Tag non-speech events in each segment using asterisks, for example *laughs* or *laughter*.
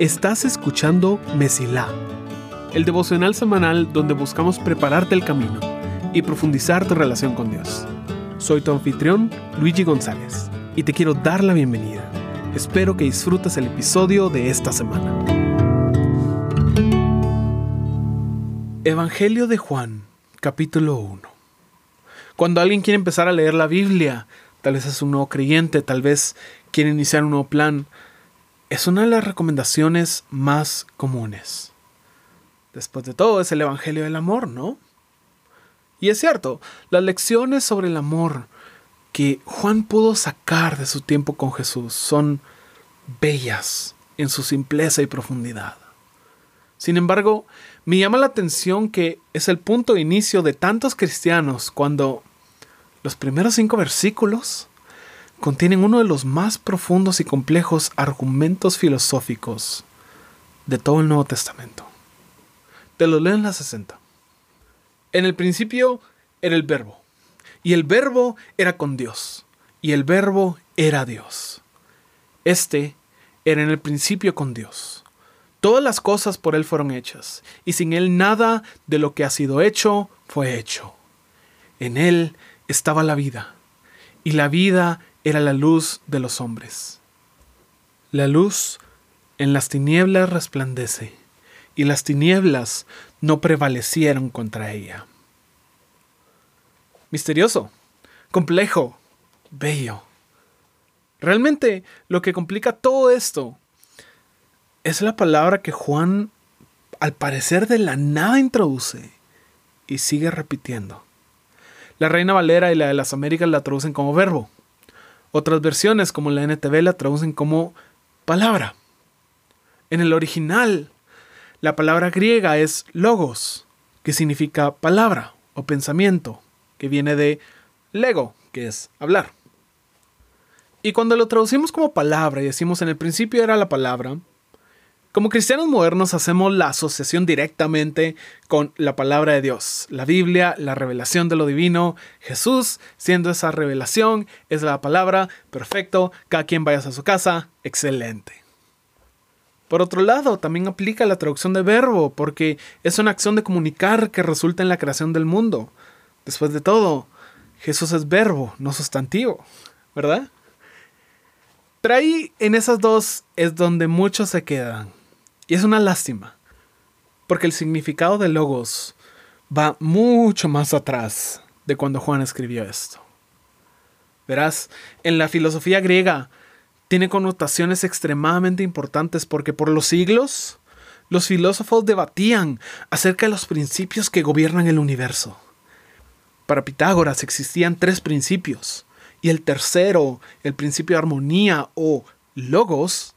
Estás escuchando Mesilá, el devocional semanal donde buscamos prepararte el camino y profundizar tu relación con Dios. Soy tu anfitrión, Luigi González, y te quiero dar la bienvenida. Espero que disfrutes el episodio de esta semana. Evangelio de Juan, capítulo 1. Cuando alguien quiere empezar a leer la Biblia, tal vez es un nuevo creyente, tal vez quiere iniciar un nuevo plan, es una de las recomendaciones más comunes. Después de todo, es el Evangelio del Amor, ¿no? Y es cierto, las lecciones sobre el amor que Juan pudo sacar de su tiempo con Jesús son bellas en su simpleza y profundidad. Sin embargo, me llama la atención que es el punto de inicio de tantos cristianos cuando los primeros cinco versículos contienen uno de los más profundos y complejos argumentos filosóficos de todo el Nuevo Testamento. Te lo leo en la 60. En el principio era el verbo, y el verbo era con Dios, y el verbo era Dios. Este era en el principio con Dios. Todas las cosas por Él fueron hechas, y sin Él nada de lo que ha sido hecho fue hecho. En Él estaba la vida, y la vida era la luz de los hombres. La luz en las tinieblas resplandece, y las tinieblas no prevalecieron contra ella. Misterioso, complejo, bello. Realmente lo que complica todo esto es la palabra que Juan al parecer de la nada introduce y sigue repitiendo. La Reina Valera y la de las Américas la traducen como verbo. Otras versiones, como la NTV, la traducen como palabra. En el original, la palabra griega es logos, que significa palabra o pensamiento, que viene de lego, que es hablar. Y cuando lo traducimos como palabra y decimos en el principio era la palabra, como cristianos modernos hacemos la asociación directamente con la palabra de Dios, la Biblia, la revelación de lo divino, Jesús siendo esa revelación, es la palabra, perfecto, cada quien vaya a su casa, excelente. Por otro lado, también aplica la traducción de verbo, porque es una acción de comunicar que resulta en la creación del mundo. Después de todo, Jesús es verbo, no sustantivo, ¿verdad? Pero ahí en esas dos es donde muchos se quedan. Y es una lástima, porque el significado de logos va mucho más atrás de cuando Juan escribió esto. Verás, en la filosofía griega tiene connotaciones extremadamente importantes porque por los siglos los filósofos debatían acerca de los principios que gobiernan el universo. Para Pitágoras existían tres principios, y el tercero, el principio de armonía o logos,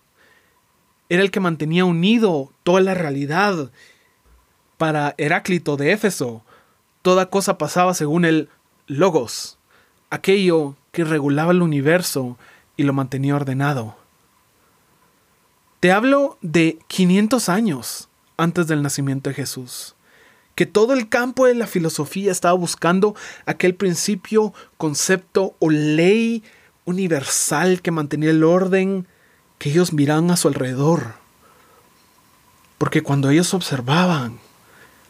era el que mantenía unido toda la realidad. Para Heráclito de Éfeso, toda cosa pasaba según el logos, aquello que regulaba el universo y lo mantenía ordenado. Te hablo de 500 años antes del nacimiento de Jesús, que todo el campo de la filosofía estaba buscando aquel principio, concepto o ley universal que mantenía el orden, que ellos miraban a su alrededor. Porque cuando ellos observaban,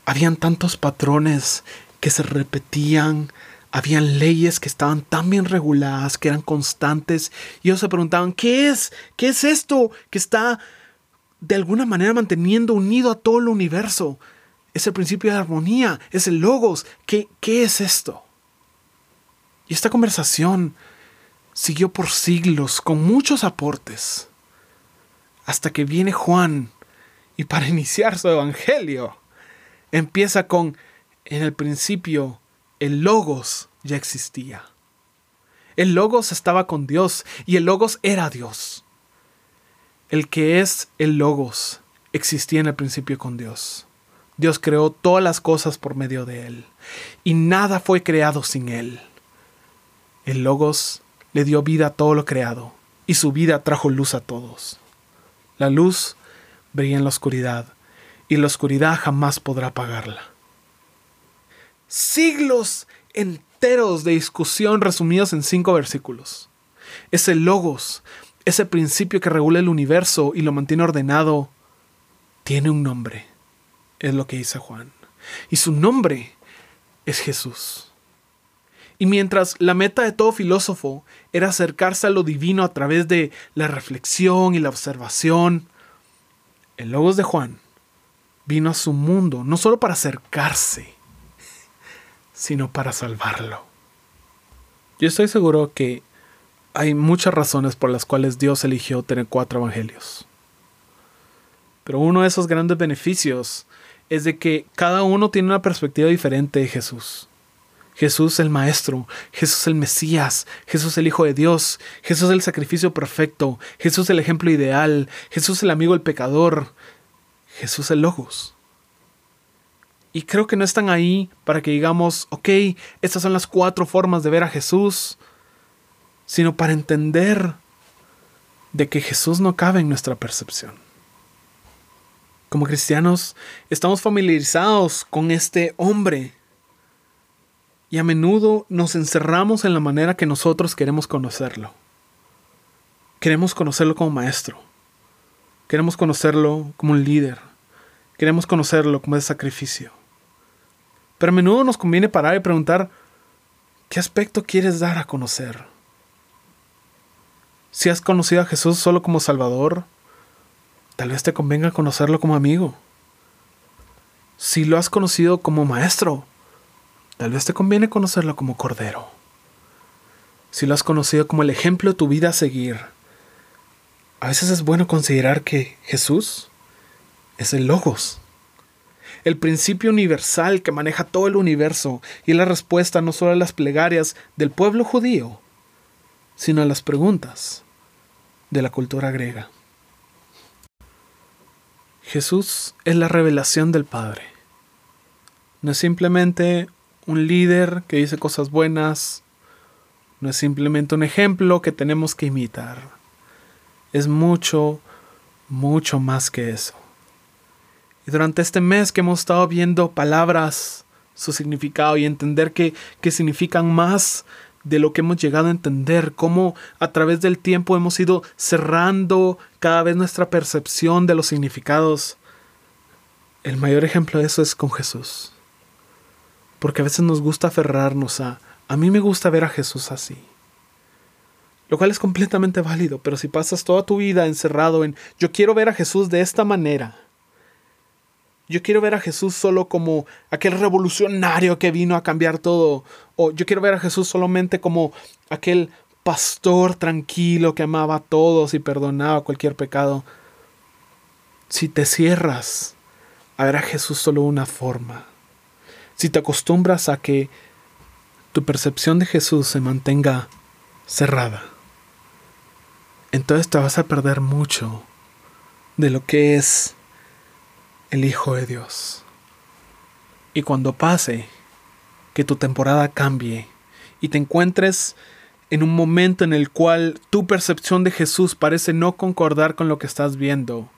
habían tantos patrones que se repetían, habían leyes que estaban tan bien reguladas, que eran constantes, y ellos se preguntaban, ¿qué es? ¿Qué es esto que está de alguna manera manteniendo unido a todo el universo? Es el principio de armonía, es el logos. ¿Qué, qué es esto? Y esta conversación siguió por siglos con muchos aportes hasta que viene Juan y para iniciar su evangelio empieza con, en el principio, el logos ya existía. El logos estaba con Dios y el logos era Dios. El que es el logos existía en el principio con Dios. Dios creó todas las cosas por medio de él y nada fue creado sin él. El logos le dio vida a todo lo creado y su vida trajo luz a todos. La luz brilla en la oscuridad y la oscuridad jamás podrá apagarla. Siglos enteros de discusión resumidos en cinco versículos. Ese logos ese principio que regula el universo y lo mantiene ordenado, tiene un nombre. Es lo que dice Juan. Y su nombre es Jesús. Y mientras la meta de todo filósofo era acercarse a lo divino a través de la reflexión y la observación, el Logos de Juan vino a su mundo no solo para acercarse, sino para salvarlo. Yo estoy seguro que hay muchas razones por las cuales Dios eligió tener cuatro evangelios. Pero uno de esos grandes beneficios es de que cada uno tiene una perspectiva diferente de Jesús. Jesús el Maestro, Jesús el Mesías, Jesús el Hijo de Dios, Jesús el sacrificio perfecto, Jesús el ejemplo ideal, Jesús el amigo del pecador, Jesús el Logos. Y creo que no están ahí para que digamos, ok, estas son las cuatro formas de ver a Jesús, sino para entender de que Jesús no cabe en nuestra percepción. Como cristianos, estamos familiarizados con este hombre y a menudo nos encerramos en la manera que nosotros queremos conocerlo. Queremos conocerlo como maestro. Queremos conocerlo como un líder. Queremos conocerlo como de sacrificio. Pero a menudo nos conviene parar y preguntar, ¿qué aspecto quieres dar a conocer? Si has conocido a Jesús solo como Salvador, tal vez te convenga conocerlo como amigo. Si lo has conocido como maestro, Tal vez te conviene conocerlo como Cordero. Si lo has conocido como el ejemplo de tu vida a seguir, a veces es bueno considerar que Jesús es el Logos, el principio universal que maneja todo el universo y la respuesta no solo a las plegarias del pueblo judío, sino a las preguntas de la cultura griega. Jesús es la revelación del Padre. No es simplemente un líder que dice cosas buenas no es simplemente un ejemplo que tenemos que imitar. Es mucho, mucho más que eso. Y durante este mes que hemos estado viendo palabras, su significado y entender que, que significan más de lo que hemos llegado a entender, cómo a través del tiempo hemos ido cerrando cada vez nuestra percepción de los significados. El mayor ejemplo de eso es con Jesús porque a veces nos gusta aferrarnos a, a mí me gusta ver a Jesús así. Lo cual es completamente válido, pero si pasas toda tu vida encerrado en, yo quiero ver a Jesús de esta manera, yo quiero ver a Jesús solo como aquel revolucionario que vino a cambiar todo, o yo quiero ver a Jesús solamente como aquel pastor tranquilo que amaba a todos y perdonaba cualquier pecado. Si te cierras a ver a Jesús solo una forma, si te acostumbras a que tu percepción de Jesús se mantenga cerrada, entonces te vas a perder mucho de lo que es el Hijo de Dios. Y cuando pase que tu temporada cambie y te encuentres en un momento en el cual tu percepción de Jesús parece no concordar con lo que estás viendo,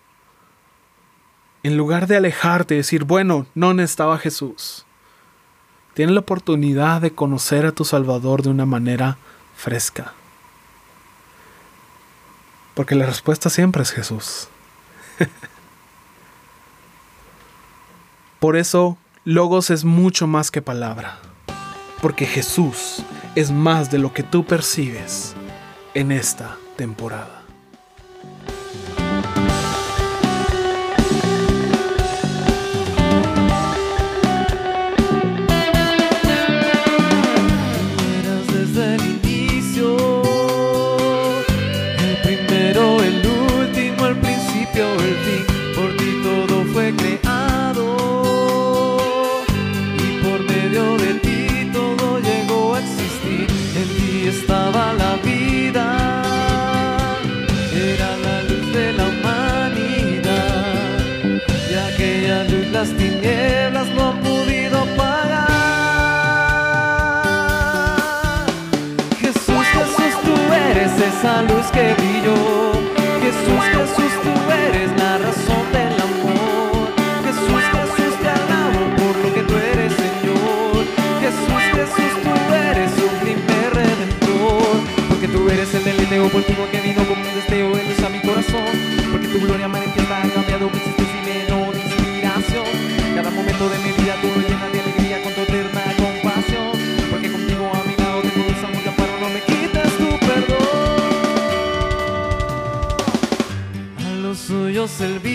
en lugar de alejarte y decir, bueno, no necesitaba Jesús, Tienes la oportunidad de conocer a tu Salvador de una manera fresca. Porque la respuesta siempre es Jesús. *laughs* Por eso, Logos es mucho más que palabra. Porque Jesús es más de lo que tú percibes en esta temporada. Esa luz él vino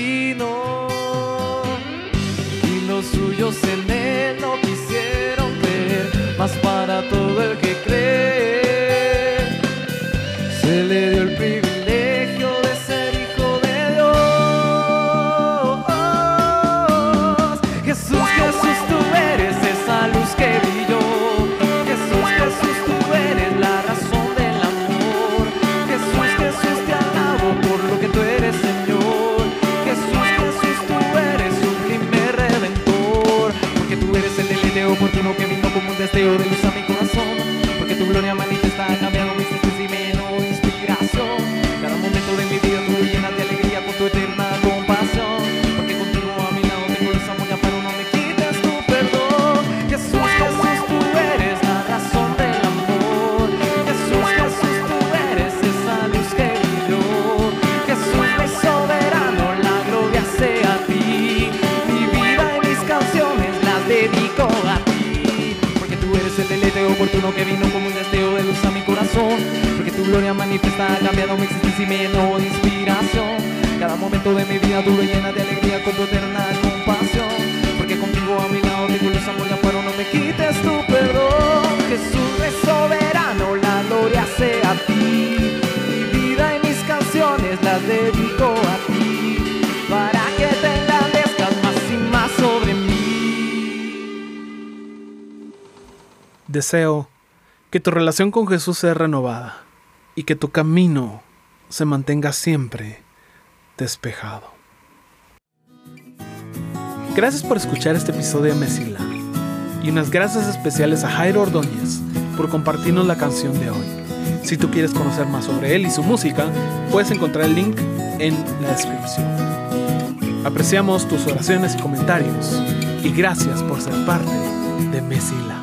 oportuno que vino como un deseo de luz a mi corazón. Porque tu gloria manifiesta ha cambiado mi existencia y me llenó de inspiración. Cada momento de mi vida tú lo llenas de alegría con tu eterna compasión. Porque contigo a mi lado tengo luz, amor, ya pero no me quites tu perdón. Jesús es soberano, la gloria sea a ti. Mi vida y mis canciones las dedico Deseo que tu relación con Jesús sea renovada y que tu camino se mantenga siempre despejado. Gracias por escuchar este episodio de Mesila y unas gracias especiales a Jairo Ordóñez por compartirnos la canción de hoy. Si tú quieres conocer más sobre él y su música, puedes encontrar el link en la descripción. Apreciamos tus oraciones y comentarios y gracias por ser parte de Mesila.